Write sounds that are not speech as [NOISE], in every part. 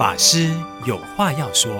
法师有话要说，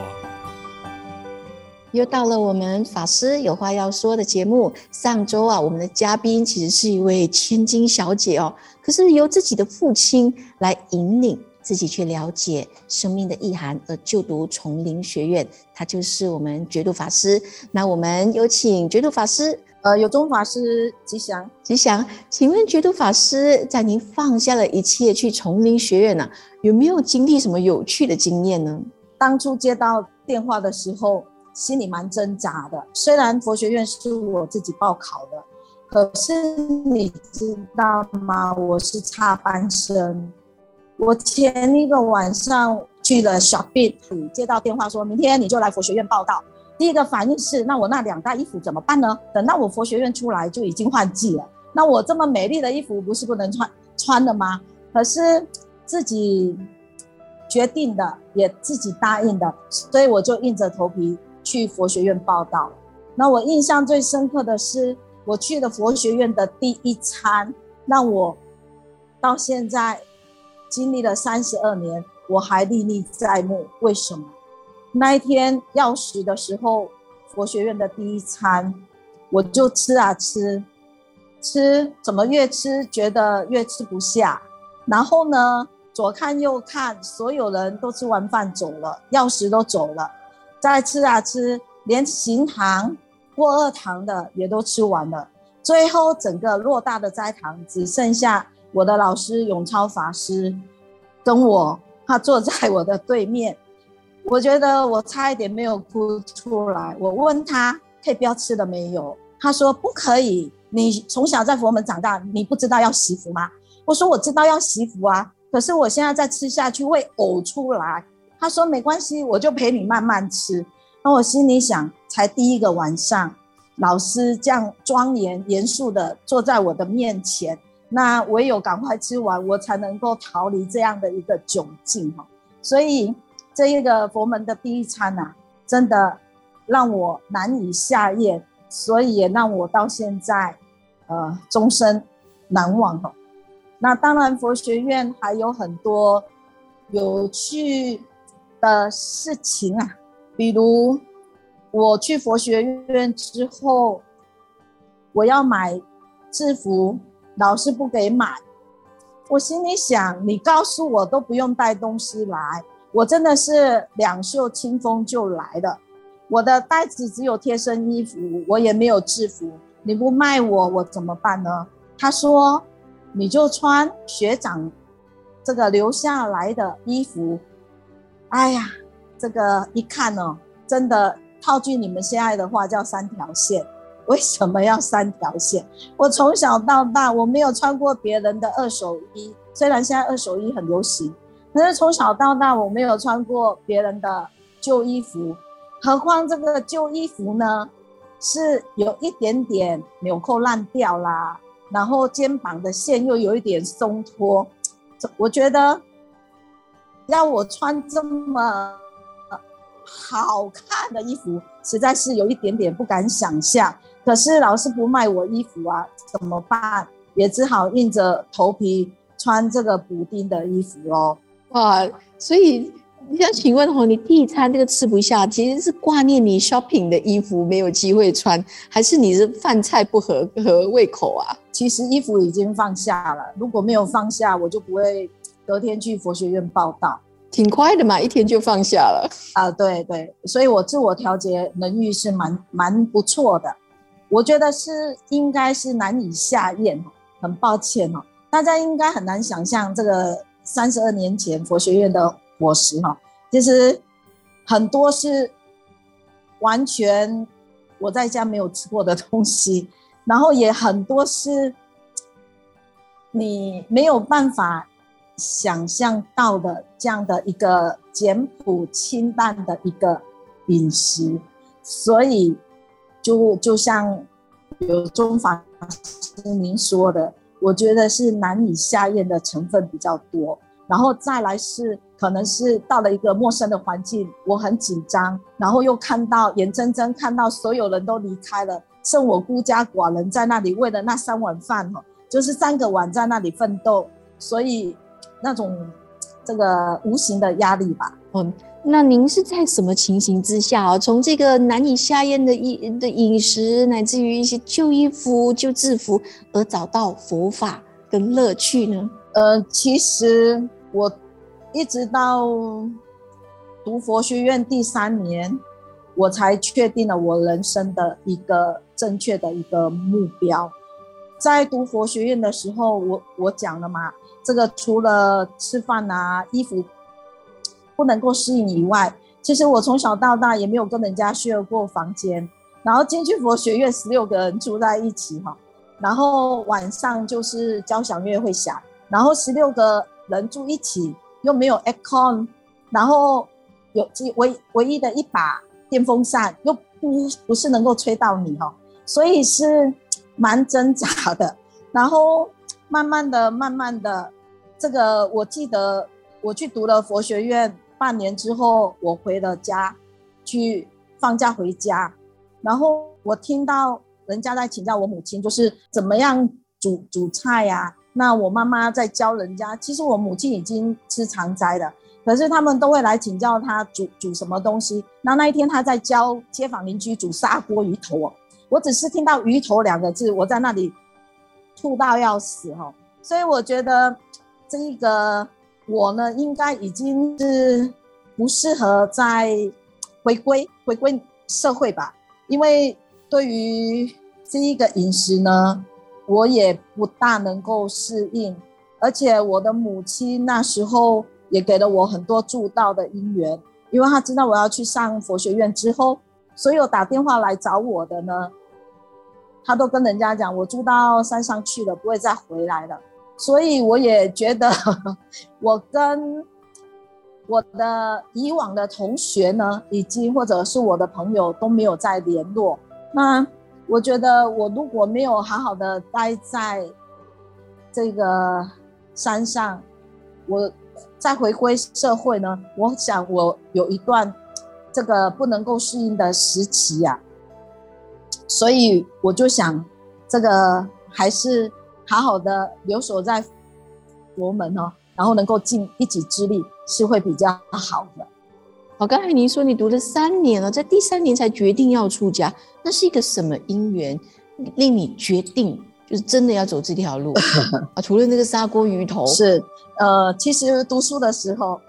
又到了我们法师有话要说的节目。上周啊，我们的嘉宾其实是一位千金小姐哦，可是由自己的父亲来引领自己去了解生命的意涵而就读丛林学院，他就是我们觉度法师。那我们有请觉度法师。呃，有宗法师吉祥，吉祥，请问觉度法师，在您放下了一切去丛林学院呢、啊，有没有经历什么有趣的经验呢？当初接到电话的时候，心里蛮挣扎的。虽然佛学院是我自己报考的，可是你知道吗？我是插班生。我前一个晚上去了 shopping，接到电话说明天你就来佛学院报到。第一个反应是，那我那两袋衣服怎么办呢？等到我佛学院出来就已经换季了，那我这么美丽的衣服不是不能穿穿的吗？可是自己决定的，也自己答应的，所以我就硬着头皮去佛学院报到。那我印象最深刻的是，我去了佛学院的第一餐，那我到现在经历了三十二年，我还历历在目。为什么？那一天要食的时候，佛学院的第一餐，我就吃啊吃，吃怎么越吃觉得越吃不下，然后呢，左看右看，所有人都吃完饭走了，钥匙都走了，再吃啊吃，连行堂过二堂的也都吃完了，最后整个偌大的斋堂只剩下我的老师永超法师跟我，他坐在我的对面。我觉得我差一点没有哭出来。我问他可以不要吃了没有？他说不可以。你从小在佛门长大，你不知道要惜福吗？我说我知道要惜福啊，可是我现在再吃下去会呕出来。他说没关系，我就陪你慢慢吃。那我心里想，才第一个晚上，老师这样庄严严肃的坐在我的面前，那唯有赶快吃完，我才能够逃离这样的一个窘境哈。所以。这一个佛门的第一餐呐、啊，真的让我难以下咽，所以也让我到现在，呃，终身难忘哈。那当然，佛学院还有很多有趣的事情啊，比如我去佛学院之后，我要买制服，老师不给买，我心里想，你告诉我都不用带东西来。我真的是两袖清风就来的，我的袋子只有贴身衣服，我也没有制服。你不卖我，我怎么办呢？他说，你就穿学长这个留下来的衣服。哎呀，这个一看哦，真的套句你们现在的话叫三条线。为什么要三条线？[LAUGHS] 我从小到大我没有穿过别人的二手衣，虽然现在二手衣很流行。可是从小到大，我没有穿过别人的旧衣服，何况这个旧衣服呢，是有一点点纽扣烂掉啦，然后肩膀的线又有一点松脱，我觉得要我穿这么好看的衣服，实在是有一点点不敢想象。可是老师不卖我衣服啊，怎么办？也只好硬着头皮穿这个补丁的衣服喽。哇，所以你想请问吼，你第一餐这个吃不下，其实是挂念你 shopping 的衣服没有机会穿，还是你是饭菜不合合胃口啊？其实衣服已经放下了，如果没有放下，我就不会隔天去佛学院报道。挺快的嘛，一天就放下了。啊、呃，对对，所以我自我调节能力是蛮蛮不错的，我觉得是应该是难以下咽，很抱歉哦，大家应该很难想象这个。三十二年前佛学院的伙食哈，其实很多是完全我在家没有吃过的东西，然后也很多是你没有办法想象到的这样的一个简朴清淡的一个饮食，所以就就像有中法师您说的。我觉得是难以下咽的成分比较多，然后再来是可能是到了一个陌生的环境，我很紧张，然后又看到眼睁睁看到所有人都离开了，剩我孤家寡人在那里为了那三碗饭哈，就是三个碗在那里奋斗，所以那种这个无形的压力吧，嗯，那您是在什么情形之下啊？从这个难以下咽的饮的饮食，乃至于一些旧衣服、旧制服，而找到佛法跟乐趣呢？呃，其实我一直到读佛学院第三年，我才确定了我人生的一个正确的一个目标。在读佛学院的时候，我我讲了嘛，这个除了吃饭啊、衣服不能够适应以外，其实我从小到大也没有跟人家 share 过房间。然后进去佛学院，十六个人住在一起哈，然后晚上就是交响乐会响，然后十六个人住一起又没有 aircon，然后有唯唯一的一把电风扇又不不是能够吹到你哈，所以是。蛮挣扎的，然后慢慢的、慢慢的，这个我记得我去读了佛学院半年之后，我回了家，去放假回家，然后我听到人家在请教我母亲，就是怎么样煮煮菜呀、那我妈妈在教人家，其实我母亲已经吃长斋了，可是他们都会来请教她煮煮什么东西。然后那一天她在教街坊邻居煮砂锅鱼头。我只是听到“鱼头”两个字，我在那里吐到要死哈，所以我觉得这一个我呢，应该已经是不适合再回归回归社会吧，因为对于这一个饮食呢，我也不大能够适应，而且我的母亲那时候也给了我很多助道的因缘，因为她知道我要去上佛学院之后，所有打电话来找我的呢。她都跟人家讲，我住到山上去了，不会再回来了。所以我也觉得，我跟我的以往的同学呢，以及或者是我的朋友都没有再联络。那我觉得，我如果没有好好的待在这个山上，我再回归社会呢，我想我有一段这个不能够适应的时期呀、啊。所以我就想，这个还是好好的留守在佛门哦，然后能够尽一己之力是会比较好的。好，刚才您说你读了三年了，在第三年才决定要出家，那是一个什么因缘令你决定就是真的要走这条路 [LAUGHS] 啊？除了那个砂锅鱼头，是呃，其实读书的时候，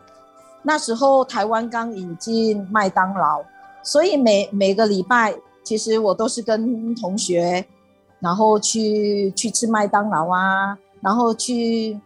那时候台湾刚引进麦当劳，所以每每个礼拜。其实我都是跟同学，然后去去吃麦当劳啊，然后去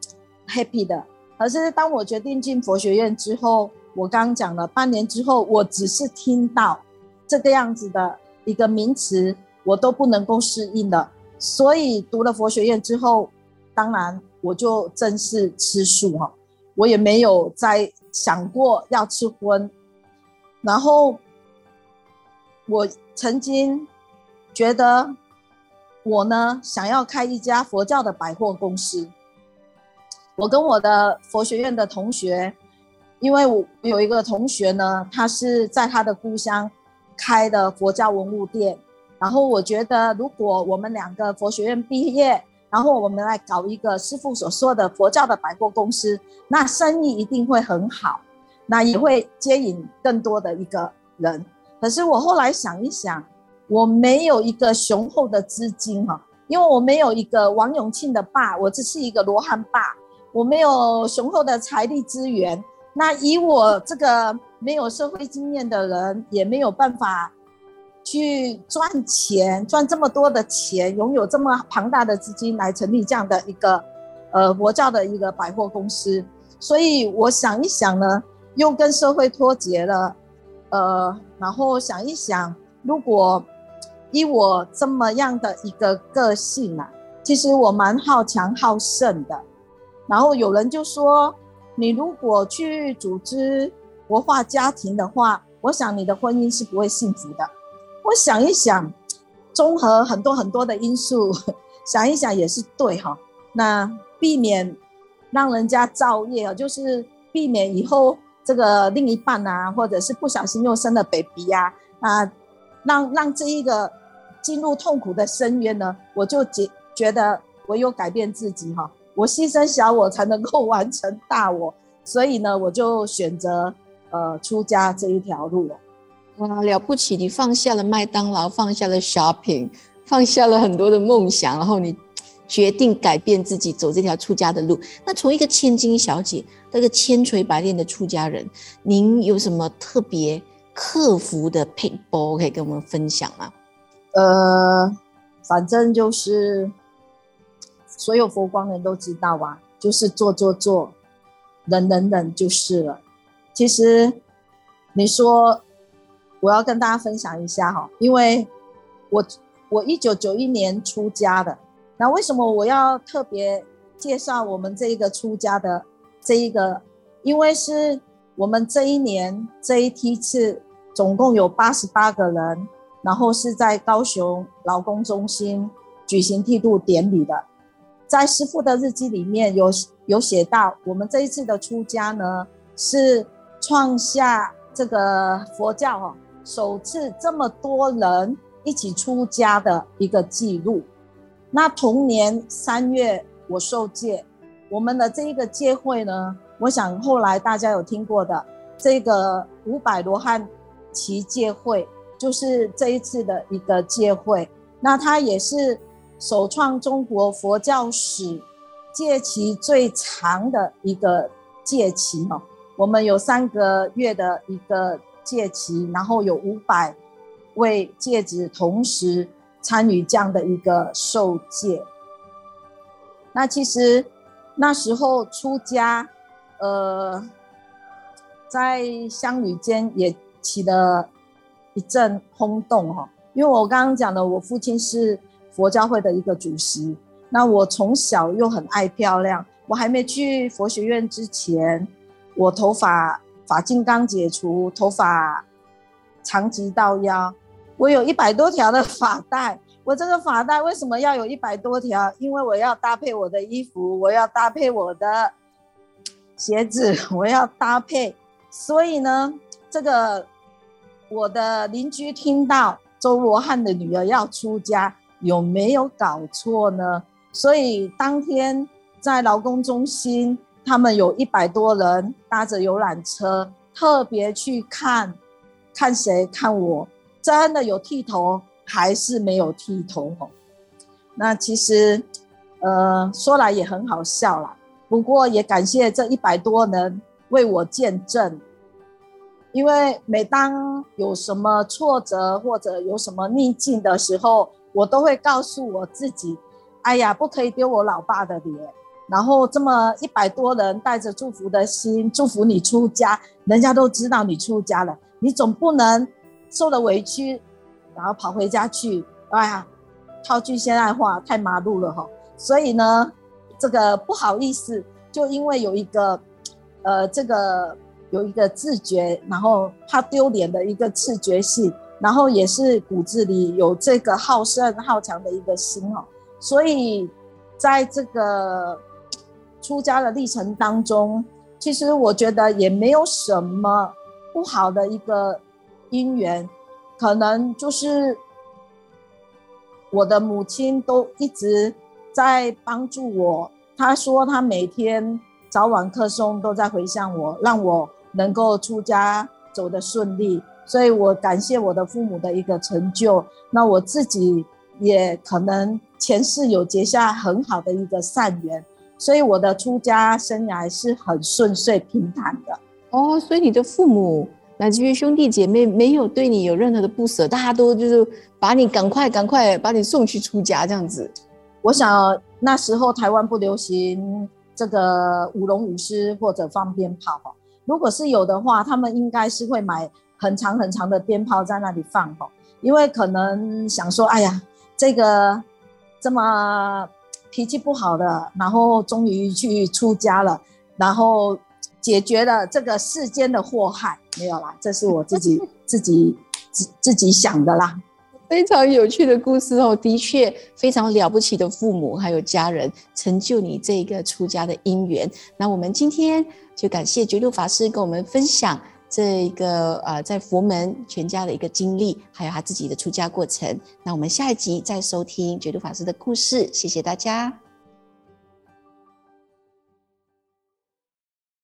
happy 的。可是当我决定进佛学院之后，我刚刚讲了半年之后，我只是听到这个样子的一个名词，我都不能够适应的。所以读了佛学院之后，当然我就正式吃素哈，我也没有再想过要吃荤，然后。我曾经觉得，我呢想要开一家佛教的百货公司。我跟我的佛学院的同学，因为我有一个同学呢，他是在他的故乡开的佛教文物店。然后我觉得，如果我们两个佛学院毕业，然后我们来搞一个师傅所说的佛教的百货公司，那生意一定会很好，那也会接引更多的一个人。可是我后来想一想，我没有一个雄厚的资金哈，因为我没有一个王永庆的爸，我只是一个罗汉爸，我没有雄厚的财力资源。那以我这个没有社会经验的人，也没有办法去赚钱，赚这么多的钱，拥有这么庞大的资金来成立这样的一个呃佛教的一个百货公司。所以我想一想呢，又跟社会脱节了。呃，然后想一想，如果以我这么样的一个个性啊，其实我蛮好强好胜的。然后有人就说，你如果去组织活化家庭的话，我想你的婚姻是不会幸福的。我想一想，综合很多很多的因素，[LAUGHS] 想一想也是对哈。那避免让人家造业啊，就是避免以后。这个另一半啊，或者是不小心又生了 baby 呀，啊，啊，让让这一个进入痛苦的深渊呢，我就觉觉得唯有改变自己哈，我牺牲小我才能够完成大我，[LAUGHS] 所以呢，我就选择呃出家这一条路了。哇，了不起！你放下了麦当劳，放下了 shopping，放下了很多的梦想，然后你决定改变自己，走这条出家的路。那从一个千金小姐，那个千锤百炼的出家人，您有什么特别克服的 pitfall 可以跟我们分享吗？呃，反正就是所有佛光人都知道啊，就是做做做，忍忍忍就是了。其实你说。我要跟大家分享一下哈，因为我我一九九一年出家的，那为什么我要特别介绍我们这一个出家的这一个？因为是我们这一年这一梯次总共有八十八个人，然后是在高雄劳工中心举行剃度典礼的，在师父的日记里面有有写到，我们这一次的出家呢是创下这个佛教哈。首次这么多人一起出家的一个记录。那同年三月我受戒，我们的这一个戒会呢，我想后来大家有听过的这个五百罗汉齐戒会，就是这一次的一个戒会。那它也是首创中国佛教史戒期最长的一个戒期哦。我们有三个月的一个。戒期，然后有五百位戒子同时参与这样的一个受戒。那其实那时候出家，呃，在乡里间也起了一阵轰动哈。因为我刚刚讲的，我父亲是佛教会的一个主席，那我从小又很爱漂亮，我还没去佛学院之前，我头发。发禁刚解除，头发长及到腰，我有一百多条的发带。我这个发带为什么要有一百多条？因为我要搭配我的衣服，我要搭配我的鞋子，我要搭配。所以呢，这个我的邻居听到周罗汉的女儿要出家，有没有搞错呢？所以当天在劳工中心。他们有一百多人搭着游览车，特别去看，看谁？看我，真的有剃头还是没有剃头？那其实，呃，说来也很好笑啦。不过也感谢这一百多人为我见证，因为每当有什么挫折或者有什么逆境的时候，我都会告诉我自己：哎呀，不可以丢我老爸的脸。然后这么一百多人带着祝福的心祝福你出家，人家都知道你出家了，你总不能受了委屈，然后跑回家去，哎呀，套句现代话，太麻路了哈。所以呢，这个不好意思，就因为有一个，呃，这个有一个自觉，然后怕丢脸的一个自觉性，然后也是骨子里有这个好胜好强的一个心哦，所以在这个。出家的历程当中，其实我觉得也没有什么不好的一个因缘，可能就是我的母亲都一直在帮助我。她说她每天早晚课诵都在回向我，让我能够出家走得顺利。所以我感谢我的父母的一个成就。那我自己也可能前世有结下很好的一个善缘。所以我的出家生涯是很顺遂平坦的哦。所以你的父母乃至于兄弟姐妹没有对你有任何的不舍，大家都就是把你赶快赶快把你送去出家这样子。我想那时候台湾不流行这个舞龙舞狮或者放鞭炮哈，如果是有的话，他们应该是会买很长很长的鞭炮在那里放哈，因为可能想说，哎呀，这个这么。脾气不好的，然后终于去出家了，然后解决了这个世间的祸害，没有啦，这是我自己自己自自己想的啦。非常有趣的故事哦，的确非常了不起的父母还有家人成就你这个出家的因缘。那我们今天就感谢觉度法师跟我们分享。这一个呃，在佛门全家的一个经历，还有他自己的出家过程。那我们下一集再收听觉度法师的故事。谢谢大家。